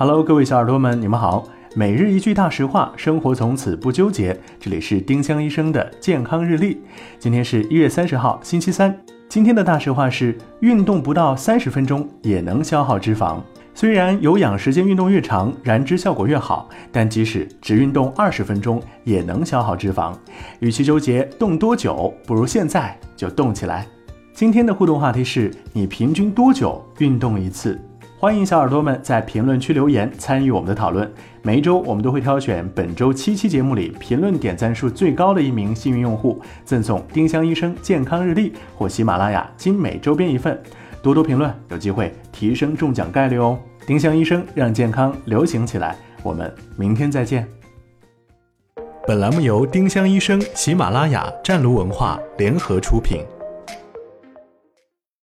Hello，各位小耳朵们，你们好。每日一句大实话，生活从此不纠结。这里是丁香医生的健康日历。今天是一月三十号，星期三。今天的大实话是：运动不到三十分钟也能消耗脂肪。虽然有氧时间运动越长，燃脂效果越好，但即使只运动二十分钟也能消耗脂肪。与其纠结动多久，不如现在就动起来。今天的互动话题是你平均多久运动一次？欢迎小耳朵们在评论区留言参与我们的讨论。每一周我们都会挑选本周七期节目里评论点赞数最高的一名幸运用户，赠送丁香医生健康日历或喜马拉雅精美周边一份。多多评论，有机会提升中奖概率哦！丁香医生让健康流行起来，我们明天再见。本栏目由丁香医生、喜马拉雅、湛庐文化联合出品。